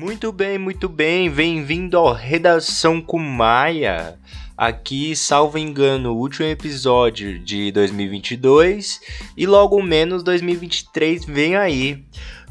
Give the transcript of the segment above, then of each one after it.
Muito bem, muito bem. Bem-vindo ao Redação com Maia. Aqui, salvo engano, o último episódio de 2022 e logo menos 2023 vem aí.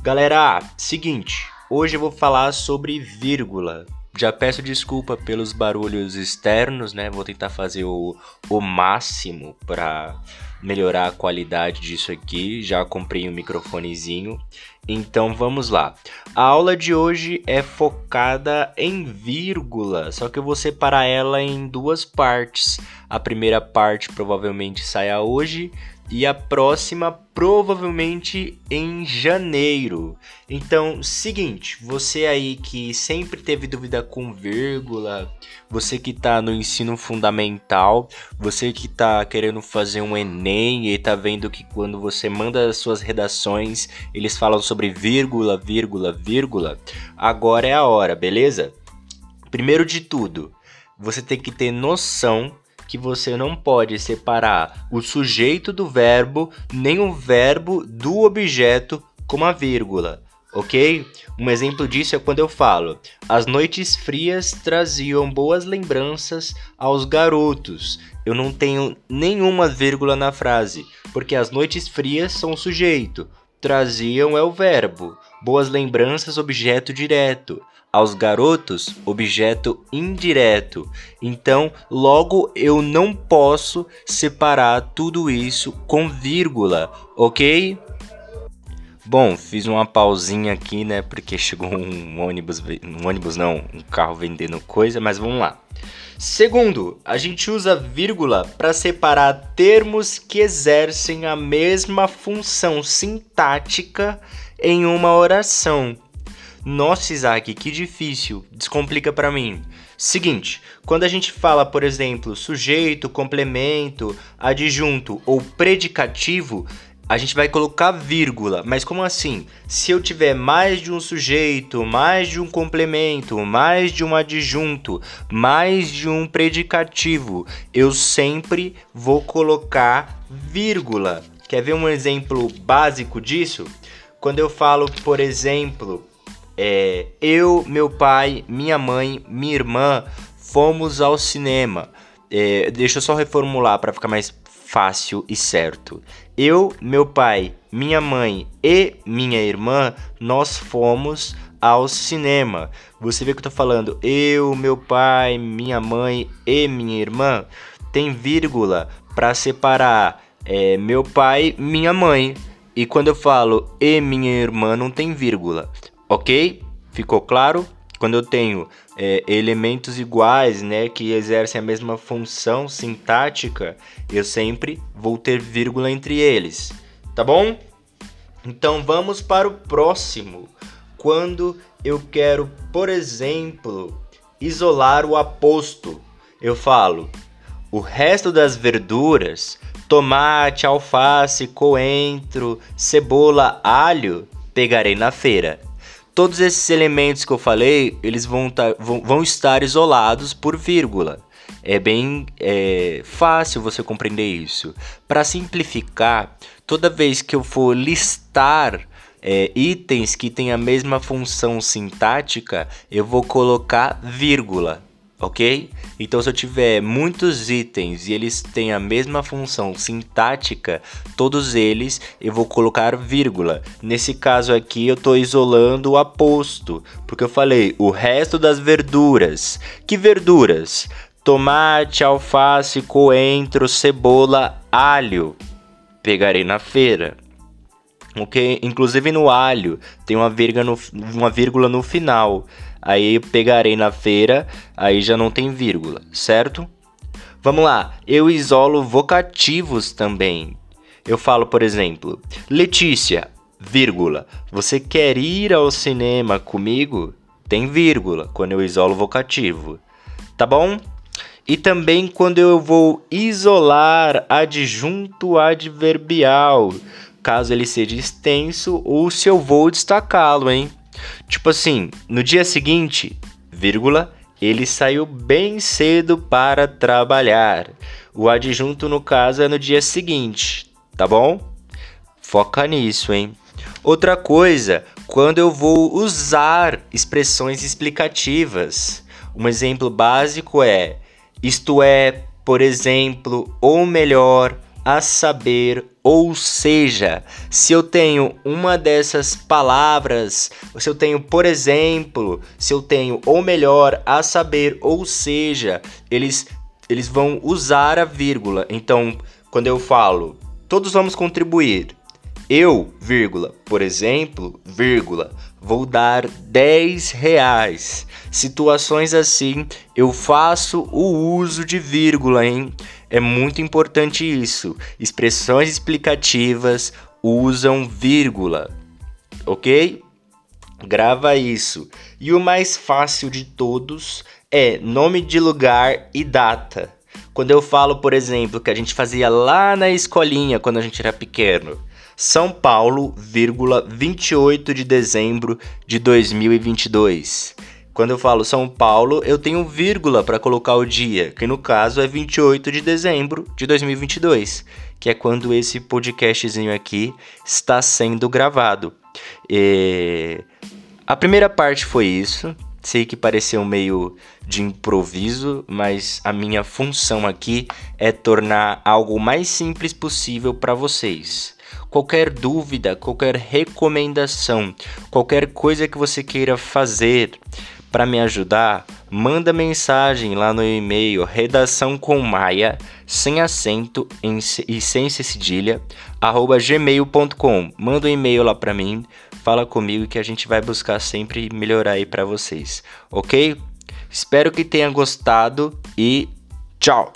Galera, seguinte, hoje eu vou falar sobre vírgula. Já peço desculpa pelos barulhos externos, né? Vou tentar fazer o, o máximo para melhorar a qualidade disso aqui. Já comprei um microfonezinho. Então vamos lá. A aula de hoje é focada em vírgula, só que eu vou separar ela em duas partes. A primeira parte provavelmente saia hoje e a próxima provavelmente em janeiro. Então, seguinte, você aí que sempre teve dúvida com vírgula, você que está no ensino fundamental, você que está querendo fazer um ENEM e está vendo que quando você manda as suas redações, eles falam sobre vírgula, vírgula, vírgula, agora é a hora, beleza? Primeiro de tudo, você tem que ter noção que você não pode separar o sujeito do verbo nem o verbo do objeto com uma vírgula, ok? Um exemplo disso é quando eu falo: as noites frias traziam boas lembranças aos garotos. Eu não tenho nenhuma vírgula na frase, porque as noites frias são o sujeito, traziam é o verbo, boas lembranças, objeto direto aos garotos objeto indireto. Então, logo eu não posso separar tudo isso com vírgula, ok? Bom, fiz uma pausinha aqui, né? Porque chegou um ônibus, um ônibus não, um carro vendendo coisa, mas vamos lá. Segundo, a gente usa vírgula para separar termos que exercem a mesma função sintática em uma oração. Nossa, Isaac, que difícil. Descomplica para mim. Seguinte, quando a gente fala, por exemplo, sujeito, complemento, adjunto ou predicativo, a gente vai colocar vírgula. Mas como assim? Se eu tiver mais de um sujeito, mais de um complemento, mais de um adjunto, mais de um predicativo, eu sempre vou colocar vírgula. Quer ver um exemplo básico disso? Quando eu falo, por exemplo, é, eu, meu pai, minha mãe, minha irmã fomos ao cinema. É, deixa eu só reformular para ficar mais fácil e certo. Eu, meu pai, minha mãe e minha irmã, nós fomos ao cinema. Você vê que eu tô falando eu, meu pai, minha mãe e minha irmã? Tem vírgula para separar é, meu pai, minha mãe. E quando eu falo e minha irmã, não tem vírgula. Ok? Ficou claro? Quando eu tenho é, elementos iguais, né, que exercem a mesma função sintática, eu sempre vou ter vírgula entre eles, tá bom? Então vamos para o próximo. Quando eu quero, por exemplo, isolar o aposto, eu falo o resto das verduras, tomate, alface, coentro, cebola, alho, pegarei na feira todos esses elementos que eu falei, eles vão, tá, vão, vão estar isolados por vírgula. É bem é, fácil você compreender isso. Para simplificar, toda vez que eu for listar é, itens que têm a mesma função sintática, eu vou colocar vírgula ok? Então, se eu tiver muitos itens e eles têm a mesma função sintática, todos eles eu vou colocar vírgula. Nesse caso aqui, eu estou isolando o aposto, porque eu falei o resto das verduras. Que verduras? Tomate, alface, coentro, cebola, alho. Pegarei na feira. Ok? Inclusive no alho tem uma vírgula no, uma vírgula no final. Aí pegarei na feira, aí já não tem vírgula, certo? Vamos lá, eu isolo vocativos também. Eu falo, por exemplo, Letícia, vírgula, você quer ir ao cinema comigo? Tem vírgula quando eu isolo vocativo, tá bom? E também quando eu vou isolar adjunto adverbial, caso ele seja extenso ou se eu vou destacá-lo, hein? Tipo assim, no dia seguinte, vírgula, ele saiu bem cedo para trabalhar. O adjunto, no caso, é no dia seguinte, tá bom? Foca nisso, hein? Outra coisa, quando eu vou usar expressões explicativas. Um exemplo básico é isto é, por exemplo, ou melhor, a saber, ou seja, se eu tenho uma dessas palavras, se eu tenho, por exemplo, se eu tenho ou melhor, a saber, ou seja, eles eles vão usar a vírgula. Então, quando eu falo, todos vamos contribuir. Eu, vírgula, por exemplo, vírgula, vou dar 10 reais. Situações assim, eu faço o uso de vírgula, hein? É muito importante isso. Expressões explicativas usam vírgula, ok? Grava isso. E o mais fácil de todos é nome de lugar e data. Quando eu falo, por exemplo, que a gente fazia lá na escolinha quando a gente era pequeno, São Paulo, vírgula, 28 de dezembro de 2022. Quando eu falo São Paulo, eu tenho vírgula para colocar o dia, que no caso é 28 de dezembro de 2022, que é quando esse podcastzinho aqui está sendo gravado. E... A primeira parte foi isso, Sei que pareceu meio de improviso, mas a minha função aqui é tornar algo mais simples possível para vocês. Qualquer dúvida, qualquer recomendação, qualquer coisa que você queira fazer para me ajudar, manda mensagem lá no e-mail redação com maia sem acento e sem cedilha arroba gmail.com. Manda um e-mail lá para mim fala comigo que a gente vai buscar sempre melhorar aí para vocês, ok? Espero que tenha gostado e tchau!